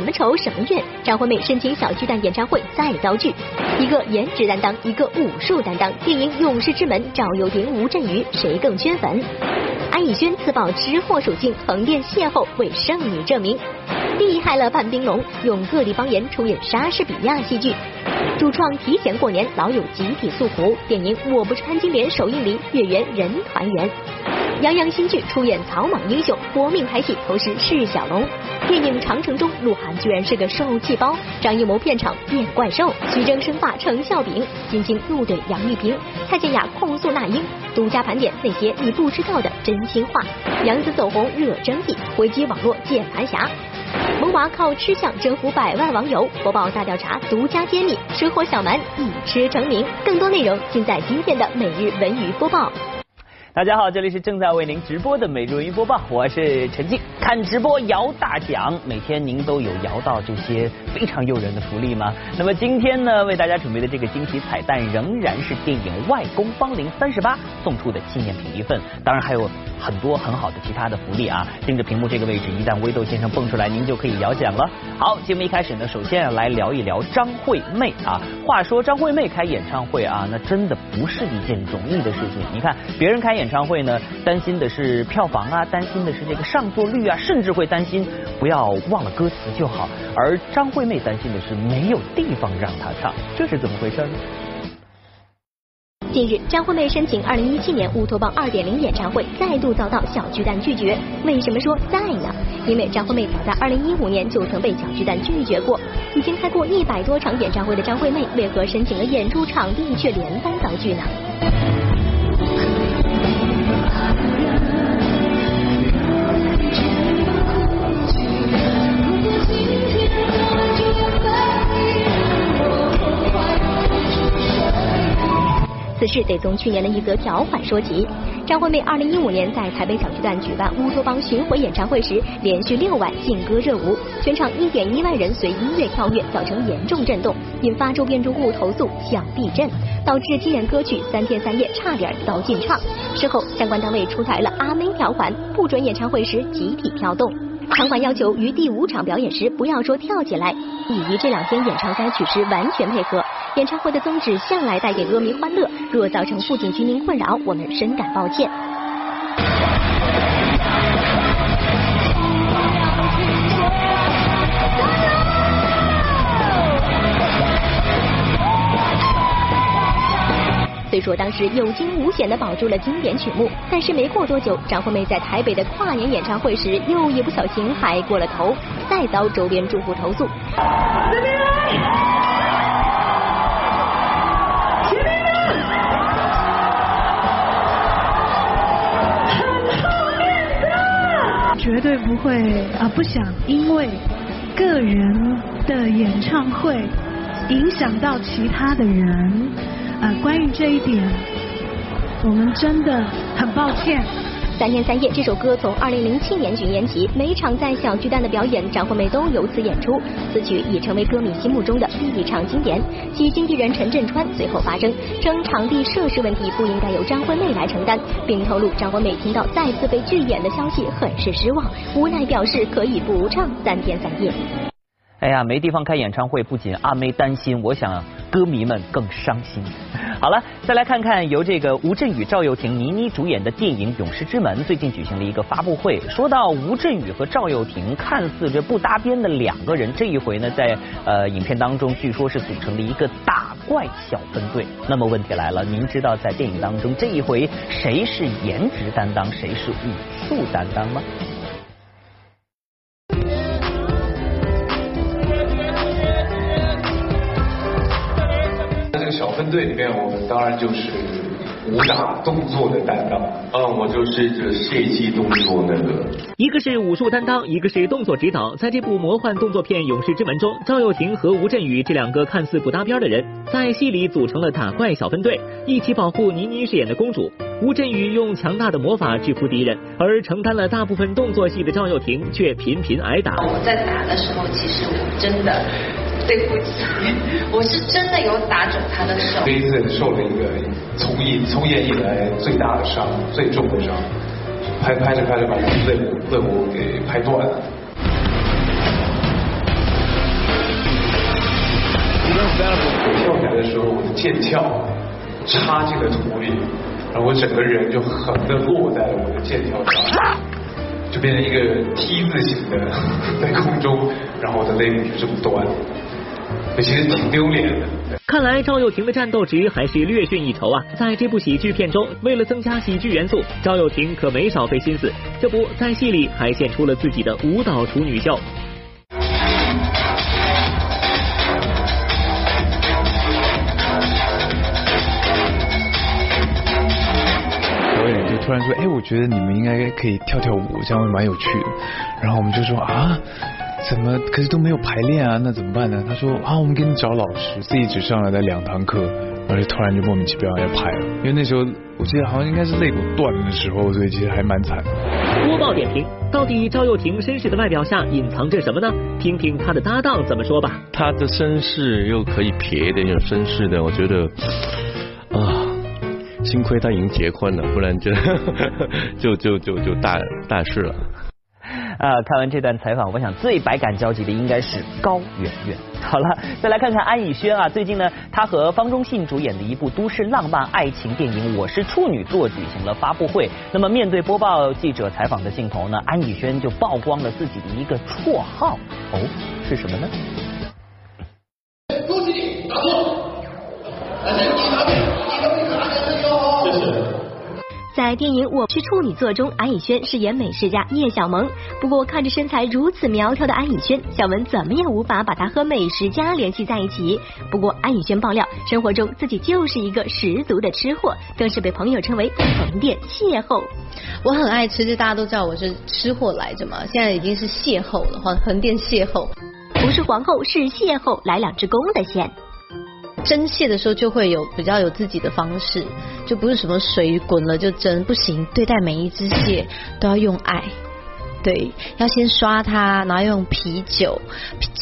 什么仇什么怨？张惠妹申请小巨蛋演唱会再遭拒，一个颜值担当，一个武术担当。电影《勇士之门》，赵又廷、吴镇宇谁更圈粉？安以轩自曝吃货属性，横店邂逅为剩女证明。厉害了，范冰龙用各地方言出演莎士比亚戏剧。主创提前过年，老友集体诉苦。电影《我不是潘金莲》首映礼，月圆人团圆。杨洋新剧出演草莽英雄，搏命拍戏，同时释小龙。电影《长城》中，鹿晗居然是个受气包。张艺谋片场变怪兽，徐峥生发成笑柄。金星怒怼杨丽萍，蔡健雅控诉那英。独家盘点那些你不知道的真心话。杨紫走红惹争议，回击网络键盘侠。萌娃靠吃相征服百万网友，播报大调查独家揭秘，吃货小蛮一吃成名。更多内容尽在今天的每日文娱播报。大家好，这里是正在为您直播的每日文娱播报，我是陈静。看直播摇大奖，每天您都有摇到这些非常诱人的福利吗？那么今天呢，为大家准备的这个惊喜彩蛋仍然是电影《外公芳龄三十八》送出的纪念品一份，当然还有很多很好的其他的福利啊！盯着屏幕这个位置，一旦微豆先生蹦出来，您就可以摇奖了。好，节目一开始呢，首先来聊一聊张惠妹啊。话说张惠妹开演唱会啊，那真的不是一件容易的事情。你看别人开演演唱会呢，担心的是票房啊，担心的是这个上座率啊，甚至会担心不要忘了歌词就好。而张惠妹担心的是没有地方让她唱，这是怎么回事呢？近日，张惠妹申请二零一七年乌托邦二点零演唱会，再度遭到小巨蛋拒绝。为什么说在呢？因为张惠妹早在二零一五年就曾被小巨蛋拒绝过。已经开过一百多场演唱会的张惠妹，为何申请了演出场地却连番遭拒呢？此事得从去年的一则条款说起。张惠妹2015年在台北小巨蛋举办乌托邦巡回演唱会时，连续六晚劲歌热舞，全场1.1万人随音乐跳跃，造成严重震动，引发周边住户投诉响地震，导致经演歌曲三天三夜差点遭禁唱。事后相关单位出台了阿妹条款，不准演唱会时集体跳动。场馆要求于第五场表演时不要说跳起来，已于这两天演唱该曲时完全配合。演唱会的宗旨向来带给歌迷欢乐，若造成附近居民困扰，我们深感抱歉。虽说当时有惊无险的保住了经典曲目，但是没过多久，张惠妹在台北的跨年演唱会时又一不小心嗨过了头，再遭周边住户投诉。绝对不会啊，不想因为个人的演唱会影响到其他的人。啊，关于这一点，我们真的很抱歉。三天三夜这首歌从二零零七年巡演起，每场在小巨蛋的表演，张惠妹都由此演出。此曲已成为歌迷心目中的一场经典。其经纪人陈振川随后发声，称场地设施问题不应该由张惠妹来承担，并透露张惠妹听到再次被拒演的消息很是失望，无奈表示可以不唱三天三夜。哎呀，没地方开演唱会，不仅阿妹担心，我想歌迷们更伤心。好了，再来看看由这个吴镇宇、赵又廷、倪妮主演的电影《勇士之门》最近举行了一个发布会。说到吴镇宇和赵又廷看似这不搭边的两个人，这一回呢，在呃影片当中据说是组成了一个打怪小分队。那么问题来了，您知道在电影当中这一回谁是颜值担当，谁是武术担当吗？队里面，我们当然就是武打动作的担当。嗯，我就是这设计动作那个。一个是武术担当，一个是动作指导。在这部魔幻动作片《勇士之门》中，赵又廷和吴镇宇这两个看似不搭边的人，在戏里组成了打怪小分队，一起保护倪妮饰演的公主。吴镇宇用强大的魔法制服敌人，而承担了大部分动作戏的赵又廷却频频挨打。我在打的时候，其实我真的。对不起，我是真的有打肿他的手。这一次受了一个从艺从业以来最大的伤，最重的伤，拍拍着拍着把肋骨肋骨给拍断了。我跳起来的时候，我的剑鞘插进了土里，然后我整个人就横的落在了我的剑鞘上，就变成一个 T 字形的 在空中，然后我的肋骨就这么断，其实挺丢脸的。看来赵又廷的战斗值还是略逊一筹啊！在这部喜剧片中，为了增加喜剧元素，赵又廷可没少费心思。这不在戏里还献出了自己的舞蹈处女秀。导演就突然说：“哎，我觉得你们应该可以跳跳舞，这样会蛮有趣的。”然后我们就说：“啊。”怎么？可是都没有排练啊，那怎么办呢？他说啊，我们给你找老师，自己只上了那两堂课，而且突然就莫名其妙要排了。因为那时候我记得好像应该是肋骨断的时候，所以其实还蛮惨的。播报点评：到底赵又廷绅士的外表下隐藏着什么呢？听听他的搭档怎么说吧。他的绅士又可以撇一点有绅士的，我觉得啊，幸亏他已经结婚了，不然就 就就就就大大事了。啊，看完这段采访，我想最百感交集的应该是高圆圆。好了，再来看看安以轩啊，最近呢，他和方中信主演的一部都市浪漫爱情电影《我是处女座》举行了发布会。那么面对播报记者采访的镜头呢，安以轩就曝光了自己的一个绰号，哦，是什么呢？恭喜你答错，但是你答对，你可以拿奖的哟。谢谢。在电影《我是处女座》中，安以轩饰演美食家叶小萌。不过，看着身材如此苗条的安以轩，小文怎么也无法把她和美食家联系在一起。不过，安以轩爆料，生活中自己就是一个十足的吃货，更是被朋友称为“横店邂逅”。我很爱吃，就大家都知道我是吃货来着嘛。现在已经是邂逅了，横横店邂逅，不是皇后，是邂逅，来两只公的线。蒸蟹的时候就会有比较有自己的方式，就不是什么水滚了就蒸，不行，对待每一只蟹都要用爱，对，要先刷它，然后用啤酒，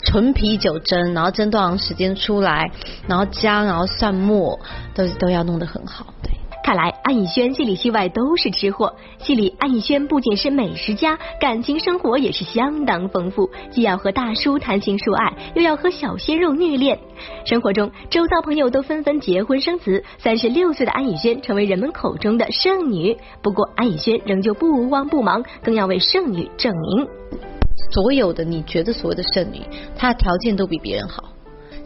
纯啤酒蒸，然后蒸多长时间出来，然后姜，然后蒜末，都都要弄得很好，对。看来安以轩戏里戏外都是吃货。戏里安以轩不仅是美食家，感情生活也是相当丰富，既要和大叔谈情说爱，又要和小鲜肉虐恋。生活中，周遭朋友都纷纷结婚生子，三十六岁的安以轩成为人们口中的剩女。不过，安以轩仍旧不慌不忙，更要为剩女证明。所有的你觉得所谓的剩女，她条件都比别人好。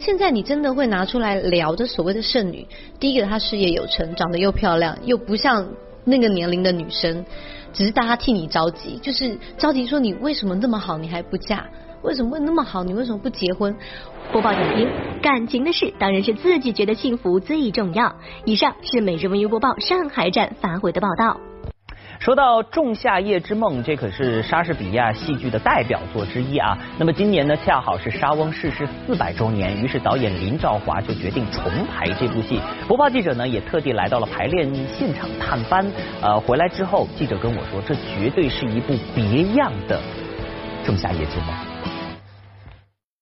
现在你真的会拿出来聊的所谓的剩女，第一个她事业有成，长得又漂亮，又不像那个年龄的女生，只是大家替你着急，就是着急说你为什么那么好，你还不嫁？为什么会那么好，你为什么不结婚？播报点评：感情的事当然是自己觉得幸福最重要。以上是每日文娱播报上海站发回的报道。说到《仲夏夜之梦》，这可是莎士比亚戏剧的代表作之一啊。那么今年呢，恰好是莎翁逝世四百周年，于是导演林兆华就决定重排这部戏。播报记者呢，也特地来到了排练现场探班。呃，回来之后，记者跟我说，这绝对是一部别样的《仲夏夜之梦》。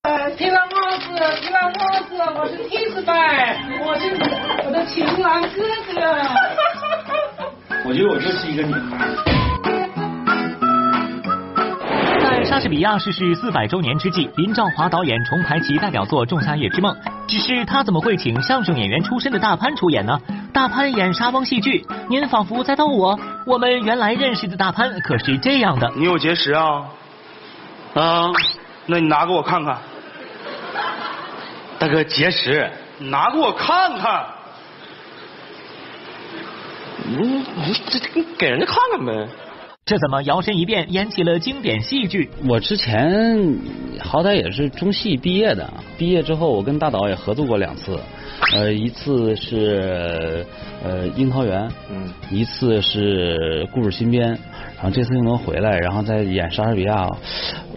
呃，听完帽子，听完帽子，我是替子白，我是我的情郎哥哥。我觉得我就是一个女孩。在莎士比亚逝世四百周年之际，林兆华导演重排其代表作《仲夏夜之梦》，只是他怎么会请相声演员出身的大潘出演呢？大潘演沙翁戏剧，您仿佛在逗我。我们原来认识的大潘可是这样的。你有结石啊？啊，那你拿给我看看。大哥，结石，拿给我看看。你你这这给人家看看呗。这怎么摇身一变演起了经典戏剧？我之前好歹也是中戏毕业的，毕业之后我跟大导也合作过两次，呃，一次是呃樱桃园，嗯，一次是故事新编，然后这次又能回来，然后再演莎士比亚，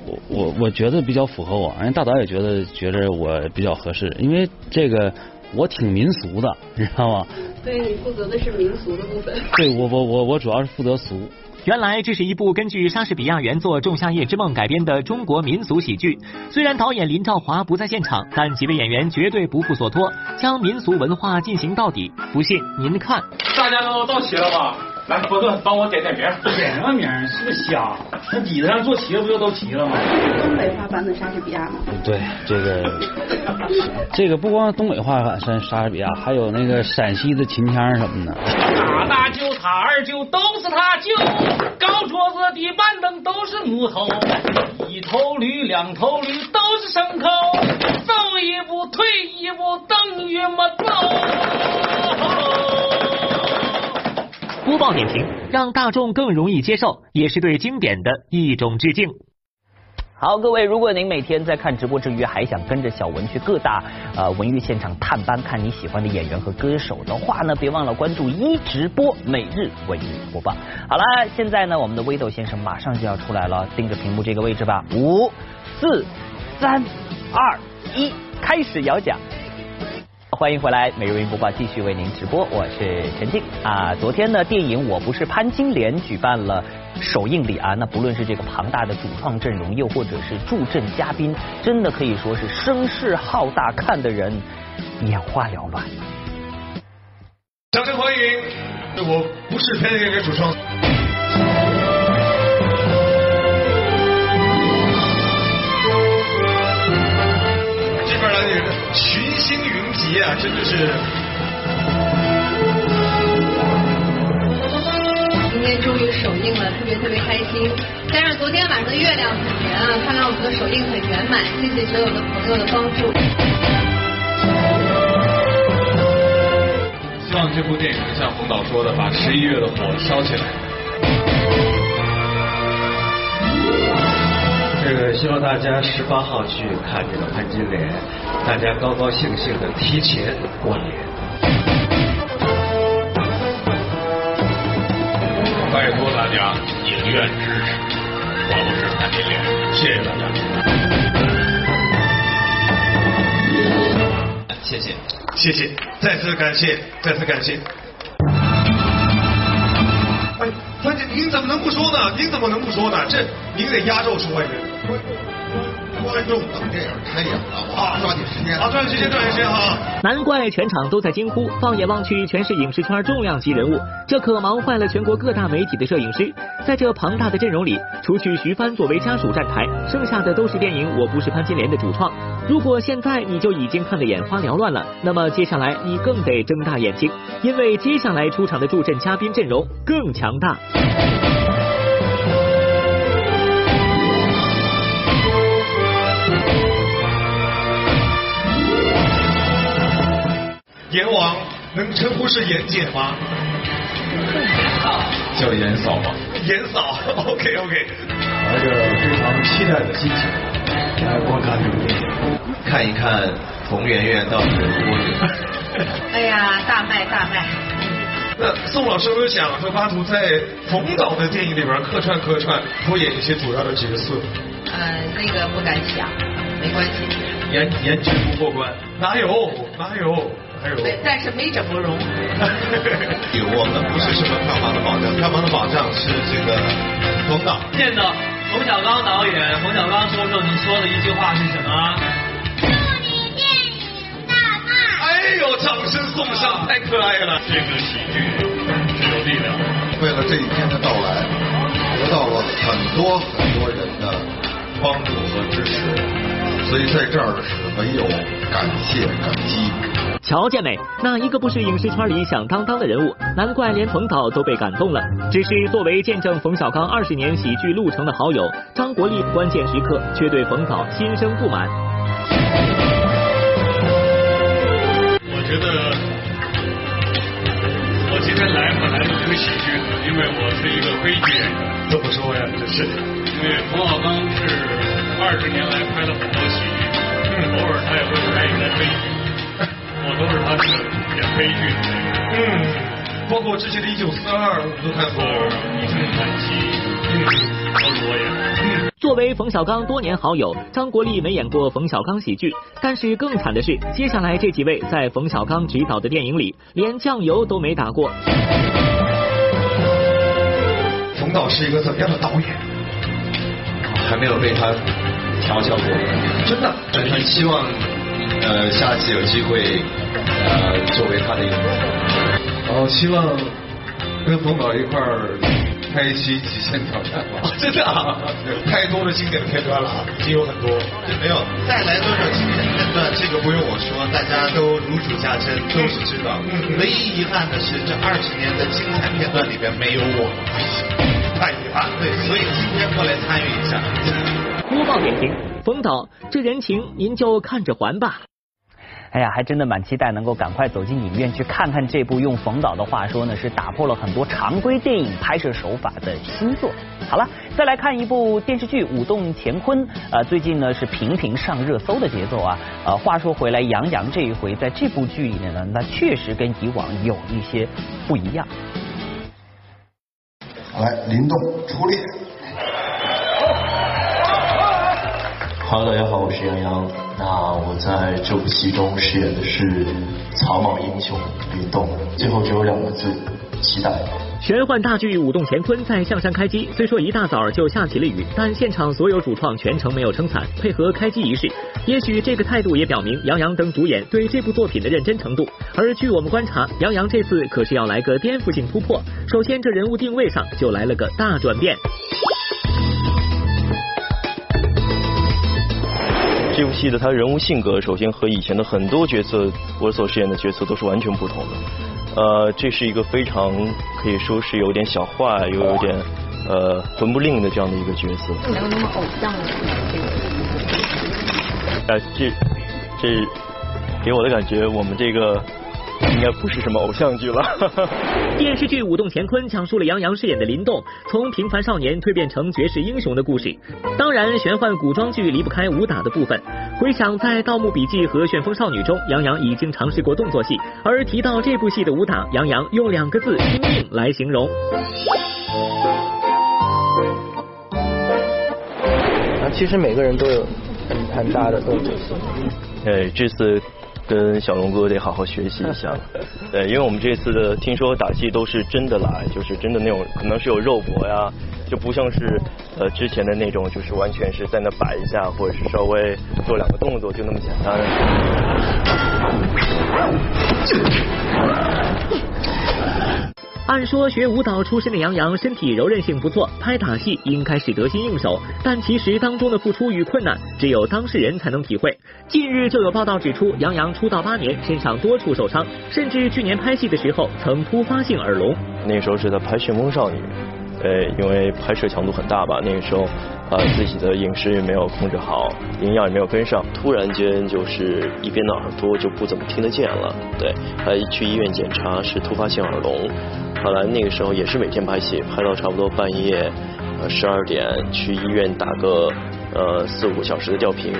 我我我觉得比较符合我，人家大导也觉得觉得我比较合适，因为这个。我挺民俗的，你知道吗？所以你负责的是民俗的部分。对，我我我我主要是负责俗。原来这是一部根据莎士比亚原作《仲夏夜之梦》改编的中国民俗喜剧。虽然导演林兆华不在现场，但几位演员绝对不负所托，将民俗文化进行到底。不信您看。大家都到齐了吧？来，波顿，帮我点点名。点什么名？是个虾，那底子上做齐了不就都齐了吗？东北话版本莎士比亚吗？对，这个 这个不光东北话版莎莎士比亚，还有那个陕西的秦腔什么的。他大舅、他二舅都是他舅，高桌子、底板凳都是木头，一头驴、两头驴都是牲口，走一步退一步等于没走。播报点评，让大众更容易接受，也是对经典的一种致敬。好，各位，如果您每天在看直播之余，还想跟着小文去各大呃文娱现场探班，看你喜欢的演员和歌手的话呢，别忘了关注一直播每日文娱播报。好了，现在呢，我们的微豆先生马上就要出来了，盯着屏幕这个位置吧，五、四、三、二、一，开始摇奖。欢迎回来，每日文播报继续为您直播，我是陈静啊。昨天呢，电影《我不是潘金莲》举办了首映礼啊，那不论是这个庞大的主创阵容，又或者是助阵嘉宾，真的可以说是声势浩大，看的人眼花缭乱。掌声欢迎！我不是潘金莲主创。星云集啊，真的是。今天终于首映了，特别特别开心。加上昨天晚上的月亮很圆啊，看来我们的首映很圆满。谢谢所有的朋友的帮助。希望这部电影能像冯导说的，把十一月的火烧起来。这个希望大家十八号去看这个潘金莲，大家高高兴兴的提前过年。拜托大家影院支持，我不是潘金莲，谢谢大家。谢谢，谢谢，再次感谢，再次感谢。哎，关键您怎么能不说呢？您怎么能不说呢？这您得压轴说呀！观众等电影开演了啊，抓紧时间啊，抓紧时间，抓紧时间哈！难怪全场都在惊呼，放眼望去全是影视圈重量级人物，这可忙坏了全国各大媒体的摄影师。在这庞大的阵容里，除去徐帆作为家属站台，剩下的都是电影《我不是潘金莲》的主创。如果现在你就已经看得眼花缭乱了，那么接下来你更得睁大眼睛，因为接下来出场的助阵嘉宾阵容更强大。阎王能称呼是阎姐吗？叫严嫂吧。严嫂，OK OK。怀着非常期待的心情来观看这部电影，看一看冯媛媛到底有多牛。哎呀，大卖大卖！那宋老师有没有想和巴图在冯导的电影里边客串客串，出演一些主要的角色？呃，那个不敢想，没关系。颜颜值不过关，哪有哪有哪有？但是没整过容。我们不是什么票房的保障，票房的保障是这个冯导。见到冯小刚导演，冯小刚说说你说的一句话是什么？哎呦，掌声送上，太可爱了！这个喜剧是有力量的。为了这一天的到来，得到了很多很多人的帮助和支持，所以在这儿是唯有感谢感激。瞧见没？哪一个不是影视圈里响当当的人物？难怪连冯导都被感动了。只是作为见证冯小刚二十年喜剧路程的好友，张国立关键时刻却对冯导心生不满。我觉得我今天来本来就是喜剧的，因为我是一个悲剧演员。怎么说呀？这是因为冯小刚是二十年来拍了很多喜偶尔他也会拍一些悲剧。我都是他这个演悲剧的那个。嗯，包括之前的《一九四二》，我们都看过。一声叹息，嗯，都是我演的。作为冯小刚多年好友，张国立没演过冯小刚喜剧，但是更惨的是，接下来这几位在冯小刚执导的电影里，连酱油都没打过。冯导是一个怎么样的导演？还没有被他调教过，真的。很希望呃下次有机会呃作为他的一个。哦，希望跟冯导一块儿拍一期《极限挑战》吧？真的啊，太多的经典的片段了，已经有很多。没有，再来多少经典片段，这个不用我说，大家都如数家珍，都是知道。唯一遗憾的是，这二十年的精彩片段里边没有我，太遗憾。对，所以今天过来参与一下。播报点评：冯导，这人情您就看着还吧。哎呀，还真的蛮期待能够赶快走进影院去看看这部用冯导的话说呢，是打破了很多常规电影拍摄手法的新作。好了，再来看一部电视剧《舞动乾坤》，呃，最近呢是频频上热搜的节奏啊。呃，话说回来，杨洋这一回在这部剧里面呢，那确实跟以往有一些不一样。来，林动出列。Hello，大家好，我是杨洋。那我在这部戏中饰演的是草莽英雄林动，最后只有两个字：期待。玄幻大剧《舞动乾坤》在象山开机，虽说一大早就下起了雨，但现场所有主创全程没有撑伞，配合开机仪式。也许这个态度也表明杨洋等主演对这部作品的认真程度。而据我们观察，杨洋这次可是要来个颠覆性突破。首先，这人物定位上就来了个大转变。这部戏的他人物性格，首先和以前的很多角色，我所饰演的角色都是完全不同的。呃，这是一个非常可以说是有点小坏，又有点呃魂不吝的这样的一个角色。没有那么偶像了，呃，这这给我的感觉，我们这个应该不是什么偶像剧了。电视剧《舞动乾坤》讲述了杨洋饰演的林动从平凡少年蜕变成绝世英雄的故事。当然，玄幻古装剧离不开武打的部分。回想在《盗墓笔记》和《旋风少女》中，杨洋已经尝试过动作戏，而提到这部戏的武打，杨洋用两个字“拼命”来形容。啊，其实每个人都有很很大的动作戏。呃，这次跟小龙哥得好好学习一下。对，因为我们这次的听说打戏都是真的来，就是真的那种，可能是有肉搏呀，就不像是呃之前的那种，就是完全是在那摆一下，或者是稍微做两个动作就那么简单。按说学舞蹈出身的杨洋身体柔韧性不错，拍打戏应该是得心应手，但其实当中的付出与困难，只有当事人才能体会。近日就有报道指出，杨洋出道八年，身上多处受伤，甚至去年拍戏的时候曾突发性耳聋。那时候是在拍《旋风少女》，呃，因为拍摄强度很大吧，那个时候呃自己的饮食也没有控制好，营养也没有跟上，突然间就是一边的耳朵就不怎么听得见了，对，还去医院检查是突发性耳聋。后来那个时候也是每天拍戏，拍到差不多半夜呃十二点去医院打个呃四五个小时的吊瓶，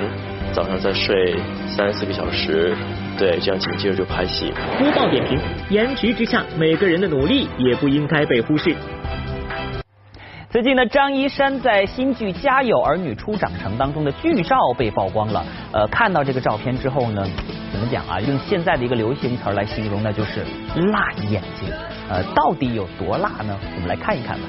早上再睡三四个小时，对，这样紧接着就拍戏。播报点评：颜值之下，每个人的努力也不应该被忽视。最近呢，张一山在新剧《家有儿女初长成》当中的剧照被曝光了。呃，看到这个照片之后呢，怎么讲啊？用现在的一个流行词来形容，那就是辣眼睛。呃，到底有多辣呢？我们来看一看吧。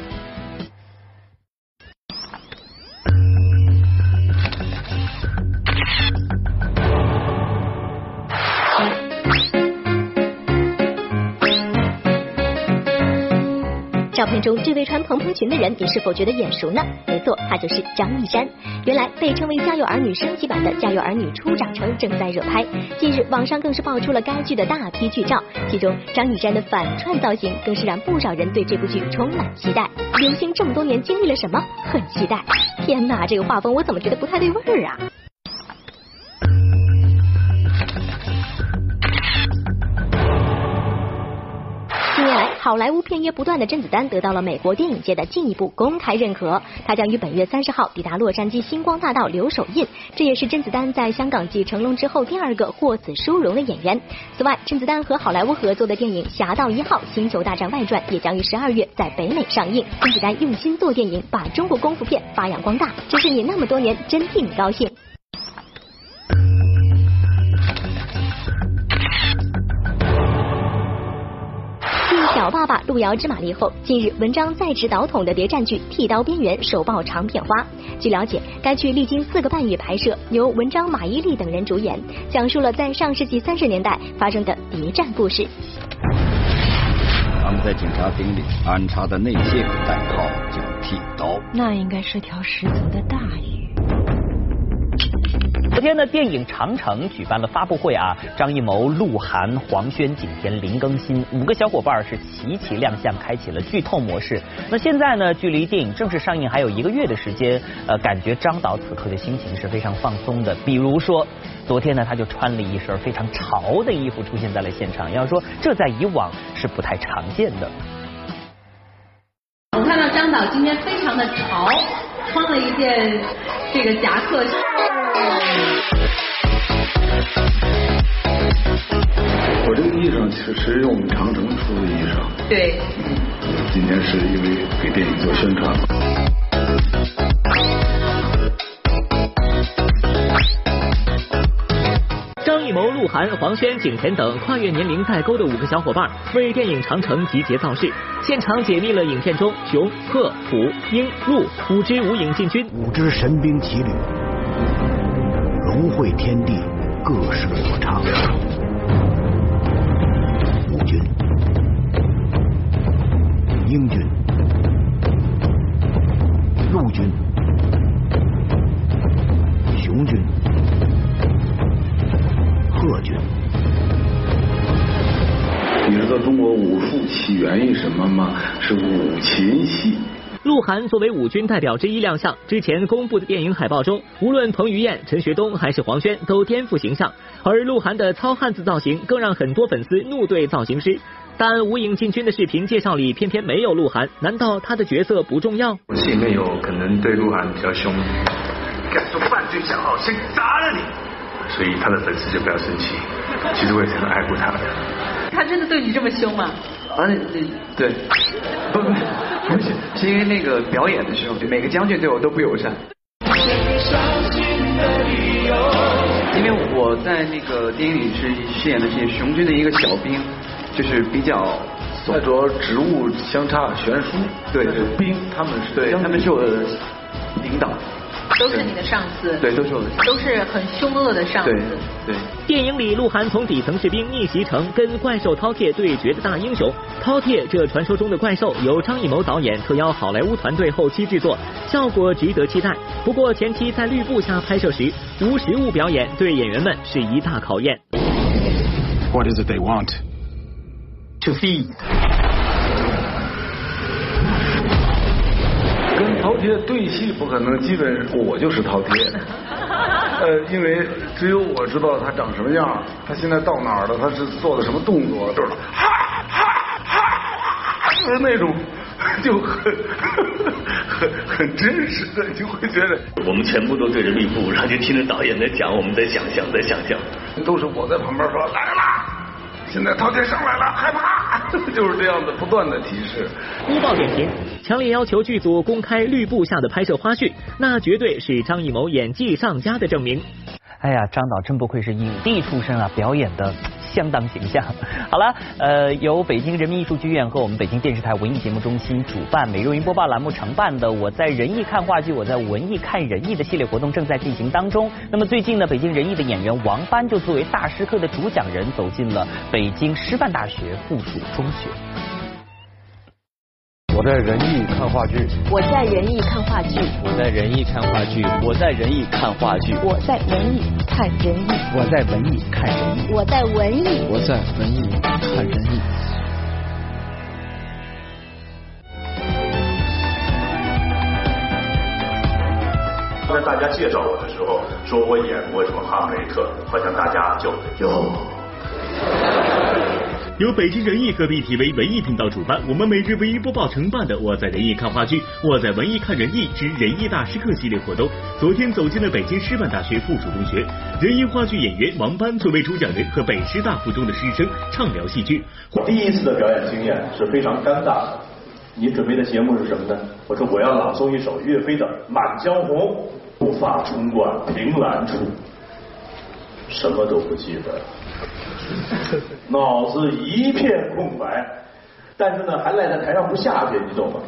片中这位穿蓬蓬裙的人，你是否觉得眼熟呢？没错，他就是张一山。原来被称为《家有儿女》升级版的《家有儿女初长成》正在热拍，近日网上更是爆出了该剧的大批剧照，其中张一山的反串造型更是让不少人对这部剧充满期待。刘星这么多年经历了什么？很期待。天哪，这个画风我怎么觉得不太对味儿啊？好莱坞片约不断的甄子丹得到了美国电影界的进一步公开认可，他将于本月三十号抵达洛杉矶星光大道留首映，这也是甄子丹在香港继成龙之后第二个获此殊荣的演员。此外，甄子丹和好莱坞合作的电影《侠盗一号：星球大战外传》也将于十二月在北美上映。甄子丹用心做电影，把中国功夫片发扬光大，真是你那么多年，真替你高兴。小爸爸》路遥知马力后，近日文章在职导筒的谍战剧《剃刀边缘》首曝长片花。据了解，该剧历经四个半月拍摄，由文章、马伊琍等人主演，讲述了在上世纪三十年代发生的谍战故事。他们在警察厅里安插的内线代号叫剃刀。那应该是条十足的大鱼。昨天呢，电影《长城》举办了发布会啊，张艺谋、鹿晗、黄轩、景甜、林更新五个小伙伴是齐齐亮相，开启了剧透模式。那现在呢，距离电影正式上映还有一个月的时间，呃，感觉张导此刻的心情是非常放松的。比如说，昨天呢，他就穿了一身非常潮的衣服出现在了现场，要说这在以往是不太常见的。我看到张导今天非常的潮，穿了一件这个夹克。我这个衣裳其实是我们长城出的衣裳。对。今天是因为给电影做宣传嘛。密谋、鹿晗、黄轩、景甜等跨越年龄代沟的五个小伙伴为电影《长城》集结造势，现场解密了影片中熊、鹤、虎、鹰、鹿五支无影进军。五只神兵奇旅，融汇天地，各施所长。鹿晗作为五军代表之一亮相，之前公布的电影海报中，无论彭于晏、陈学冬还是黄轩都颠覆形象，而鹿晗的糙汉子造型更让很多粉丝怒对造型师。但无影进军的视频介绍里偏偏没有鹿晗，难道他的角色不重要？戏里面有可能对鹿晗比较凶，敢说犯罪小号，先砸了你。所以他的粉丝就不要生气，其实我也是很爱护他的。他真的对你这么凶吗？啊，对，不不不是，是因为那个表演的时候，每个将军对我都不友善。因为我在那个电影里是饰演的是雄军的一个小兵，就是比较带着职务相差悬殊。对对，兵他们是对，他们是我的领导。都是你的上司，对，都是我的，都是很凶恶的上司。对对。电影里，鹿晗从底层士兵逆袭成跟怪兽饕餮对决的大英雄。饕餮这传说中的怪兽，由张艺谋导演特邀好莱坞团队后期制作，效果值得期待。不过前期在绿布下拍摄时，无实物表演对演员们是一大考验。What is it they want? To feed. 跟饕餮对戏不可能，基本我就是饕餮。呃，因为只有我知道他长什么样，他现在到哪儿了，他是做的什么动作，就是哈哈哈，就是那种就很很很真实的，你就会觉得我们全部都对着绿布，然后就听着导演在讲，我们在想象，在想象，都是我在旁边说来啦。现在饕餮上来了，害怕，就是这样的不断的提示。播报点评：强烈要求剧组公开绿布下的拍摄花絮，那绝对是张艺谋演技上佳的证明。哎呀，张导真不愧是影帝出身啊，表演的相当形象。好了，呃，由北京人民艺术剧院和我们北京电视台文艺节目中心主办、美容云播报栏目承办的“我在仁义看话剧，我在文艺看仁义”的系列活动正在进行当中。那么最近呢，北京人艺的演员王帆就作为大师课的主讲人，走进了北京师范大学附属中学。我在仁义看话剧，我在仁义看话剧，我在仁义看话剧，我在仁义看话剧，我在文艺看仁义，我在文艺看仁义，我在文艺，我在文艺看仁义。跟大家介绍我的时候，说我演过什么哈姆雷特，好像大家就哟。由北京人艺和 BTV 文艺频道主办，我们每日文艺播报承办的《我在仁义看话剧，我在文艺看仁义之仁义大师课》系列活动，昨天走进了北京师范大学附属中学。仁义话剧演员王班作为主讲人，和北师大附中的师生畅聊戏剧。我第一次的表演经验是非常尴尬的。你准备的节目是什么呢？我说我要朗诵一首岳飞的《满江红》，怒发冲冠凭栏处，什么都不记得。脑子一片空白，但是呢，还赖在台上不下去，你懂吗？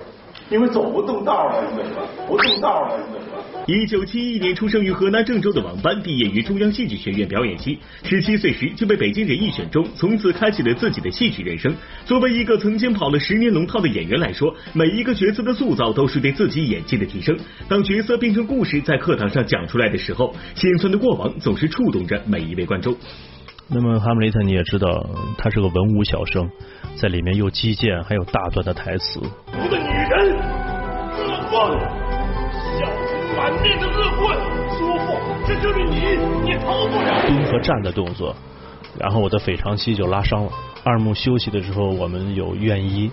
因为走不动道了，你懂吧？不动道了，你懂吧？一九七一年出生于河南郑州的王斑，毕业于中央戏剧学院表演系，十七岁时就被北京人艺选中，从此开启了自己的戏曲人生。作为一个曾经跑了十年龙套的演员来说，每一个角色的塑造都是对自己演技的提升。当角色变成故事在课堂上讲出来的时候，心酸的过往总是触动着每一位观众。那么哈姆雷特你也知道，他是个文武小生，在里面又击剑，还有大段的台词。一个女人，恶棍，笑出满面的恶棍，叔父，这就是你，你逃不了。蹲和站的动作，然后我的腓肠肌就拉伤了。二幕休息的时候，我们有院医，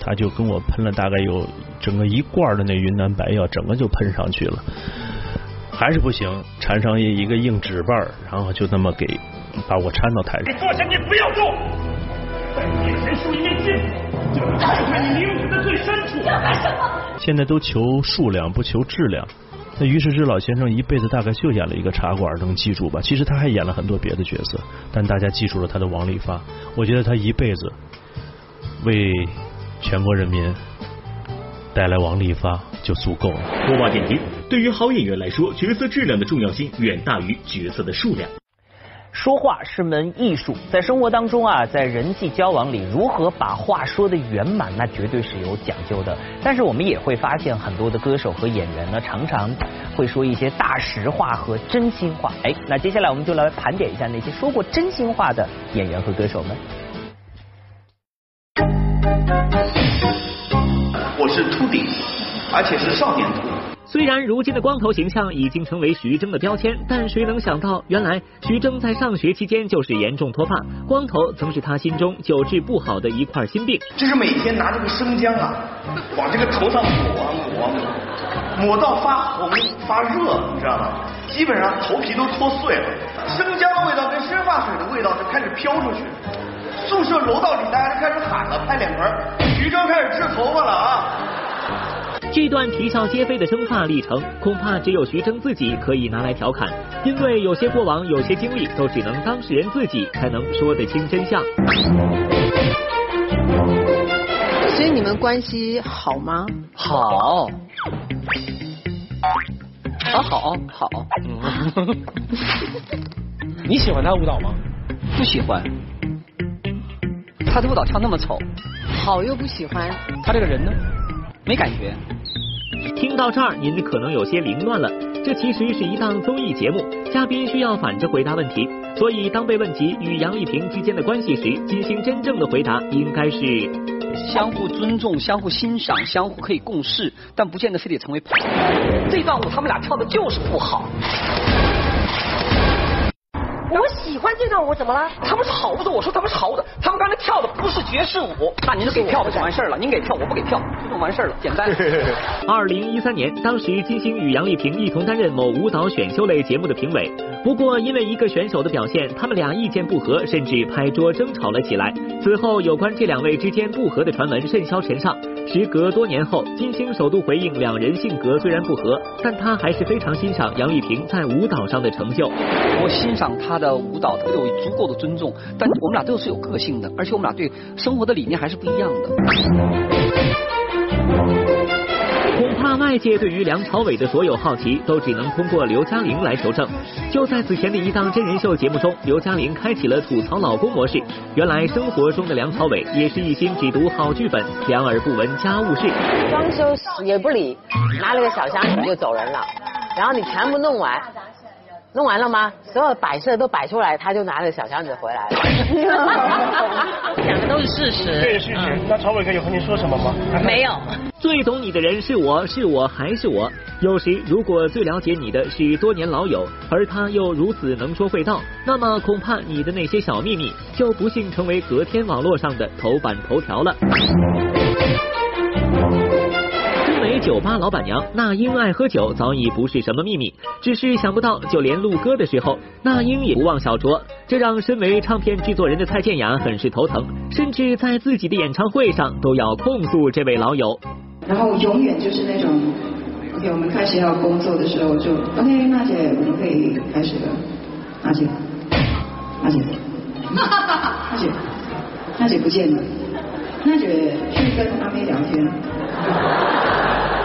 他就跟我喷了大概有整个一罐的那云南白药，整个就喷上去了，还是不行，缠上一一个硬纸瓣，然后就那么给。把我搀到台上。你坐下，你不要动。在眼前竖一面剑，就能看穿你灵魂的最深处。要干什么？现在都求数量，不求质量。那于是之老先生一辈子大概就演了一个茶馆，能记住吧？其实他还演了很多别的角色，但大家记住了他的王利发。我觉得他一辈子为全国人民带来王利发就足够了。播报点评：对于好演员来说，角色质量的重要性远大于角色的数量。说话是门艺术，在生活当中啊，在人际交往里，如何把话说的圆满，那绝对是有讲究的。但是我们也会发现，很多的歌手和演员呢，常常会说一些大实话和真心话。哎，那接下来我们就来盘点一下那些说过真心话的演员和歌手们。我是秃顶，而且是少年秃。虽然如今的光头形象已经成为徐峥的标签，但谁能想到，原来徐峥在上学期间就是严重脱发，光头曾是他心中久治不好的一块心病。就是每天拿这个生姜啊，往这个头上抹啊抹抹，抹到发红发热，你知道吗？基本上头皮都脱碎了，生姜的味道跟生发水的味道就开始飘出去，宿舍楼道里大家就开始喊了，拍脸盆，徐峥开始治头发了啊！这段啼笑皆非的生发历程，恐怕只有徐峥自己可以拿来调侃，因为有些过往、有些经历，都只能当事人自己才能说得清真相。所以你们关系好吗？好。啊，好好。你喜欢他舞蹈吗？不喜欢。他的舞蹈跳那么丑。好又不喜欢。他这个人呢？没感觉。听到这儿，您可能有些凌乱了。这其实是一档综艺节目，嘉宾需要反着回答问题。所以，当被问及与杨丽萍之间的关系时，金星真正的回答应该是相互尊重、相互欣赏、相互可以共事，但不见得非得成为朋友。这段舞他们俩跳的就是不好。我喜欢这段舞，怎么了？他们是好舞者，我说他们是好舞者，他们刚才跳的不是爵士舞。那您就给票就完事儿了，您给票，我不给票，就完事儿了，简单。二零一三年，当时金星与杨丽萍一同担任某舞蹈选秀类节目的评委，不过因为一个选手的表现，他们俩意见不合，甚至拍桌争吵了起来。此后，有关这两位之间不和的传闻甚嚣尘上。时隔多年后，金星首度回应，两人性格虽然不合，但他还是非常欣赏杨丽萍在舞蹈上的成就。我欣赏她的舞蹈，对我足够的尊重。但我们俩都是有个性的，而且我们俩对生活的理念还是不一样的。恐怕外界对于梁朝伟的所有好奇，都只能通过刘嘉玲来求证。就在此前的一档真人秀节目中，刘嘉玲开启了吐槽老公模式。原来生活中的梁朝伟也是一心只读好剧本，两耳不闻家务事。装修也不理，拿了个小箱子就走人了。然后你全部弄完。弄完了吗？所有摆设都摆出来，他就拿着小箱子回来了。讲的都是事实。对事实。那朝伟哥有和你说什么吗？没有。最懂你的人是我是我还是我。有时如果最了解你的是多年老友，而他又如此能说会道，那么恐怕你的那些小秘密就不幸成为隔天网络上的头版头条了。酒吧老板娘那英爱喝酒早已不是什么秘密，只是想不到就连录歌的时候，那英也不忘小酌，这让身为唱片制作人的蔡健雅很是头疼，甚至在自己的演唱会上都要控诉这位老友。然后永远就是那种，OK，我们开始要工作的时候就 OK，娜姐我们可以开始了，娜姐，娜姐，娜姐，娜姐不见了，娜姐去跟阿妹聊天。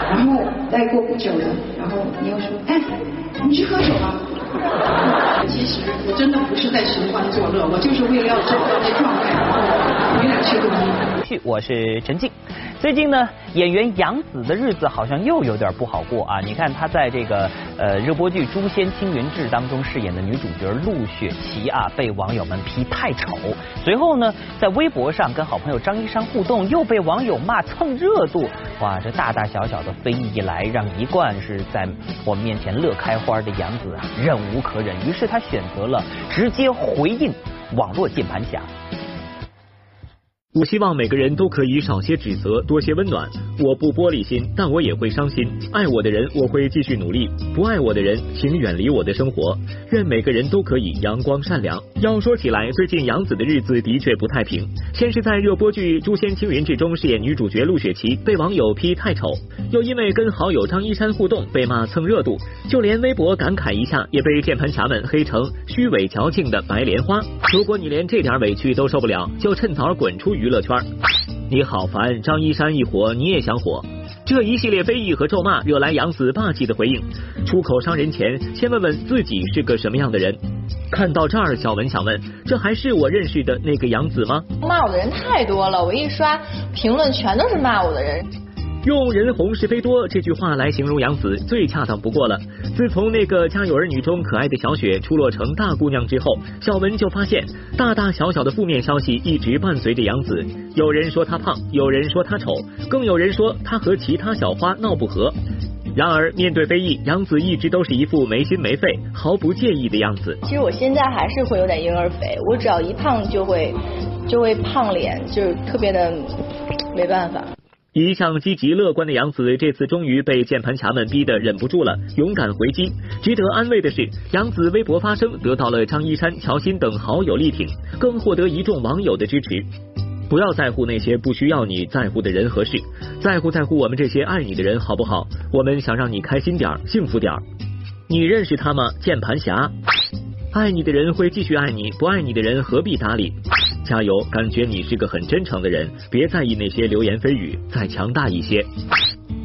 然后再过不久了，然后你又说，哎，你去喝酒吧。其实我真的不是在寻欢作乐，我就是为了要找到那状态，然后回来去录音。我是陈静。最近呢，演员杨紫的日子好像又有点不好过啊！你看她在这个呃热播剧《诛仙青云志》当中饰演的女主角陆雪琪啊，被网友们批太丑。随后呢，在微博上跟好朋友张一山互动，又被网友骂蹭热度。哇，这大大小小的非议一来，让一贯是在我们面前乐开花的杨紫啊忍无可忍，于是他选择了直接回应网络键盘侠。我希望每个人都可以少些指责，多些温暖。我不玻璃心，但我也会伤心。爱我的人，我会继续努力；不爱我的人，请远离我的生活。愿每个人都可以阳光善良。要说起来，最近杨紫的日子的确不太平。先是在热播剧《诛仙青云志》中饰演女主角陆雪琪，被网友批太丑；又因为跟好友张一山互动，被骂蹭热度。就连微博感慨一下，也被键盘侠们黑成虚伪矫情的白莲花。如果你连这点委屈都受不了，就趁早滚出娱娱乐圈。你好烦，张一山一火你也想火？这一系列非议和咒骂惹来杨紫霸气的回应：出口伤人前，先问问自己是个什么样的人。看到这儿，小文想问：这还是我认识的那个杨紫吗？骂我的人太多了，我一刷评论全都是骂我的人。用“人红是非多”这句话来形容杨紫最恰当不过了。自从那个《家有儿女》中可爱的小雪出落成大姑娘之后，小文就发现大大小小的负面消息一直伴随着杨紫。有人说她胖，有人说她丑，更有人说她和其他小花闹不和。然而面对非议，杨紫一直都是一副没心没肺、毫不介意的样子。其实我现在还是会有点婴儿肥，我只要一胖就会就会胖脸，就是特别的没办法。一向积极乐观的杨紫，这次终于被键盘侠们逼得忍不住了，勇敢回击。值得安慰的是，杨紫微博发声得到了张一山、乔欣等好友力挺，更获得一众网友的支持。不要在乎那些不需要你在乎的人和事，在乎在乎我们这些爱你的人，好不好？我们想让你开心点，幸福点。你认识他吗？键盘侠。爱你的人会继续爱你，不爱你的人何必搭理？加油，感觉你是个很真诚的人，别在意那些流言蜚语，再强大一些。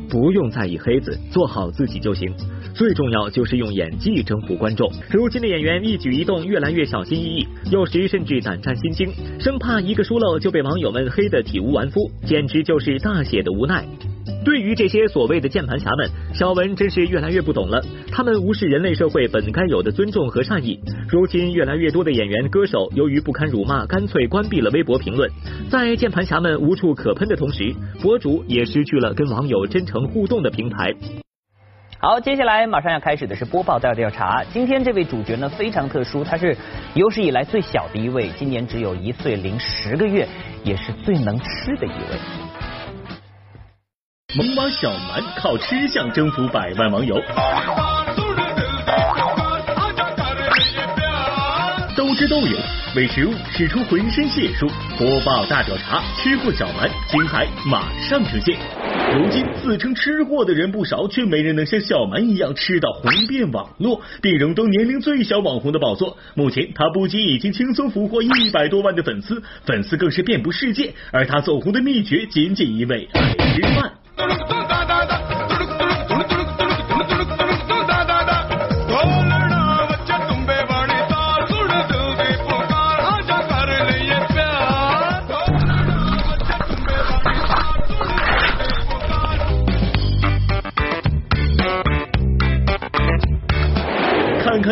不用在意黑子，做好自己就行。最重要就是用演技征服观众。如今的演员一举一动越来越小心翼翼，有时甚至胆战心惊，生怕一个疏漏就被网友们黑得体无完肤，简直就是大写的无奈。对于这些所谓的键盘侠们，小文真是越来越不懂了。他们无视人类社会本该有的尊重和善意。如今，越来越多的演员、歌手由于不堪辱骂，干脆关闭了微博评论。在键盘侠们无处可喷的同时，博主也失去了跟网友真诚互动的平台。好，接下来马上要开始的是播报大调查。今天这位主角呢非常特殊，他是有史以来最小的一位，今年只有一岁零十个月，也是最能吃的一位。萌娃小蛮靠吃相征服百万网友，都知都有，为食物使出浑身解数。播报大调查，吃货小蛮精彩马上呈现。如今自称吃货的人不少，却没人能像小蛮一样吃到红遍网络，并荣登年龄最小网红的宝座。目前他不仅已经轻松俘获一百多万的粉丝，粉丝更是遍布世界。而他走红的秘诀，仅仅一味爱吃饭。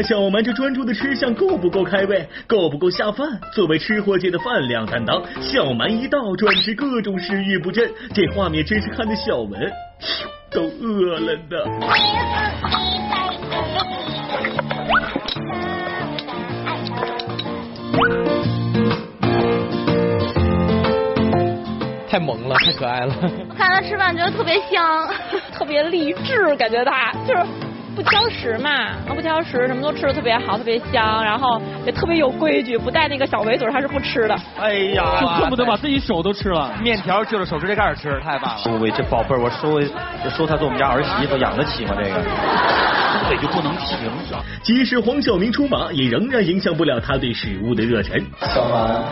小蛮这专注的吃相够不够开胃，够不够下饭？作为吃货界的饭量担当，小蛮一到专吃各种食欲不振，这画面真是看的小文都饿了的。太萌了，太可爱了。看他吃饭觉得特别香，特别励志，感觉他就是不挑食嘛，不挑食，什么都吃的特别好，特别香，然后也特别有规矩，不带那个小围嘴他是不吃的。哎呀，就恨不得把自己手都吃了，面条就着手指甲盖吃，太棒了。喂，这宝贝儿，我收收他做我们家儿媳妇，养得起吗？这个嘴就不能停。即使黄晓明出马，也仍然影响不了他对食物的热忱。小蛮。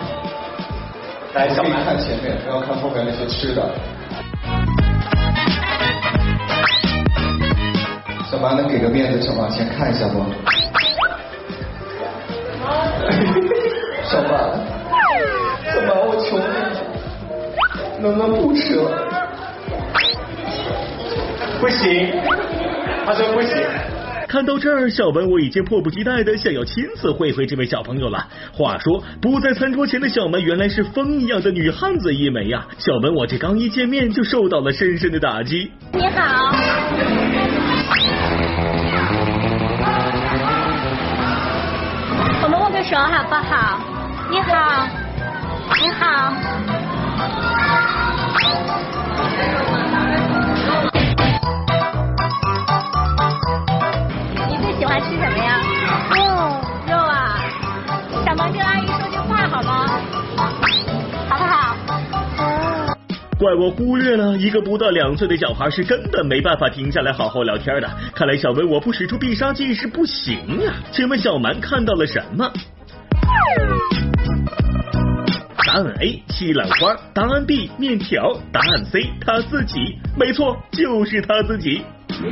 来，小蛮看前面，不要看后面那些吃的。小蛮能给个面子，小蛮先看一下不？小蛮，小蛮，我求你，能不能不吃了？不行，他说不行。看到这儿，小文我已经迫不及待的想要亲自会会这位小朋友了。话说，不在餐桌前的小文原来是风一样的女汉子一枚呀！小文我这刚一见面就受到了深深的打击。你好，手好不好？你好，你好。你最喜欢吃什么呀？肉。肉啊。小蛮跟阿姨说句话好吗？好不好？怪我忽略了一个不到两岁的小孩是根本没办法停下来好好聊天的。看来小薇我不使出必杀技是不行呀。请问小蛮看到了什么？答案 A 西兰花，答案 B 面条，答案 C 他自己。没错，就是他自己。肉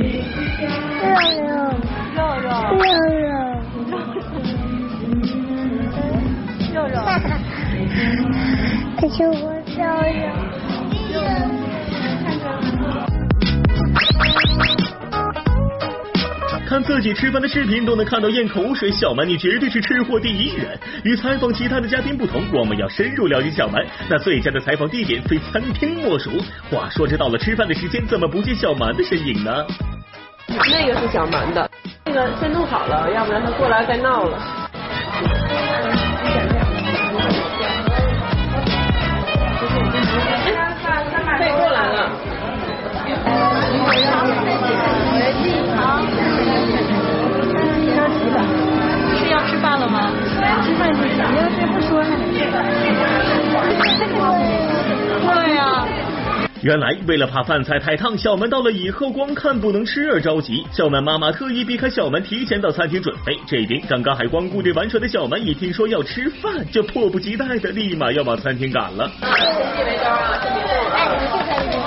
肉肉肉肉肉。可是我肉肉。看自己吃饭的视频都能看到咽口水，小蛮你绝对是吃货第一人。与采访其他的嘉宾不同，我们要深入了解小蛮。那最佳的采访地点非餐厅莫属。话说这到了吃饭的时间，怎么不见小蛮的身影呢？那个是小蛮的，那个先弄好了，要不然他过来该闹了。可以过来了。是要吃饭了吗？吃饭就行，要是不说还对呀。原来为了怕饭菜太烫，小门到了以后光看不能吃而着急。小蛮妈妈特意避开小门，提前到餐厅准备。这边刚刚还光顾着玩耍的小门，一听说要吃饭，就迫不及待的立马要往餐厅赶了。先记围兜啊，先别动了。哎，你现在没事。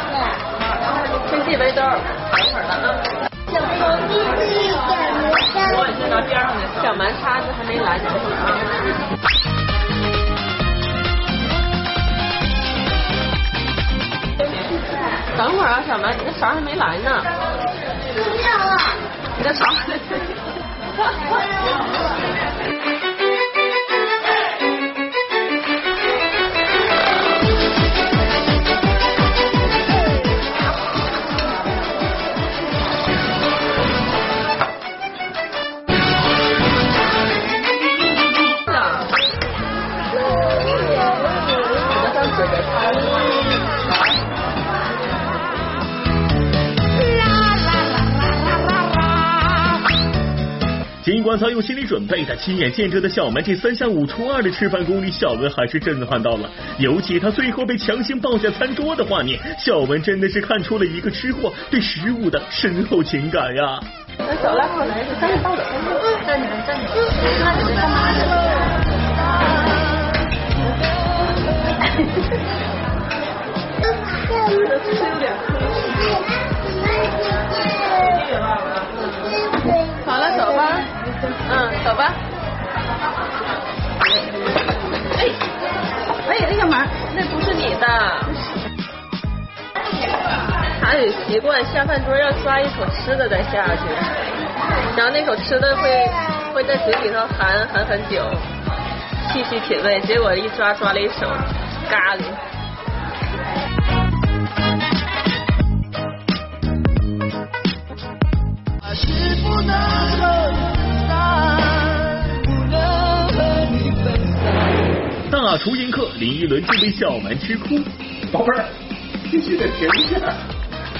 先记围兜，等会儿了啊。小猴子是一点边上去。小蛮叉子还没来，等会儿啊。等会儿啊，小蛮，你那勺还没来呢。早有心理准备，但亲眼见证的小文这三下五除二的吃饭功力，小文还是震撼到了。尤其他最后被强行抱下餐桌的画面，小文真的是看出了一个吃货对食物的深厚情感呀。那走了，来，赶紧抱走。站起来，站起来。他是干嘛的？是有点，嗯，走吧。哎，哎，那个嘛，那不是你的。他有习惯下饭桌要抓一口吃的再下去，然后那口吃的会会在嘴里头含含很久，细细品味。结果一抓抓了一手咖喱。是不能大厨迎客，林依轮就被小蛮吃哭。宝贝儿，必须得停一下。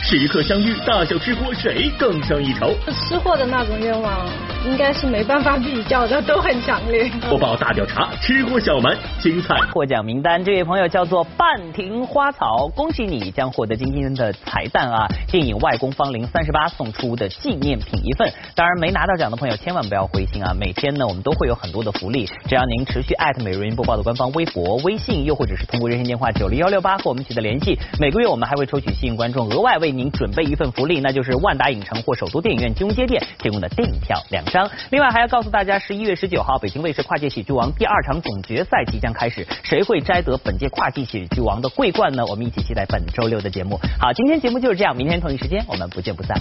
时刻相遇，大笑吃货谁更胜一筹？吃货的那种愿望。应该是没办法比较的，都很强烈。播报大调查，吃货小蛮精彩。获奖名单，这位朋友叫做半亭花草，恭喜你将获得今天的彩蛋啊！电影《外公芳龄三十八》送出的纪念品一份。当然，没拿到奖的朋友千万不要灰心啊！每天呢，我们都会有很多的福利，只要您持续艾特美瑞云播报的官方微博、微信，又或者是通过热线电话九零幺六八和我们取得联系，每个月我们还会抽取幸运观众，额外为您准备一份福利，那就是万达影城或首都电影院金融街店提供的电影票两张。另外还要告诉大家，十一月十九号，北京卫视跨界喜剧王第二场总决赛即将开始，谁会摘得本届跨界喜剧王的桂冠呢？我们一起期待本周六的节目。好，今天节目就是这样，明天同一时间我们不见不散。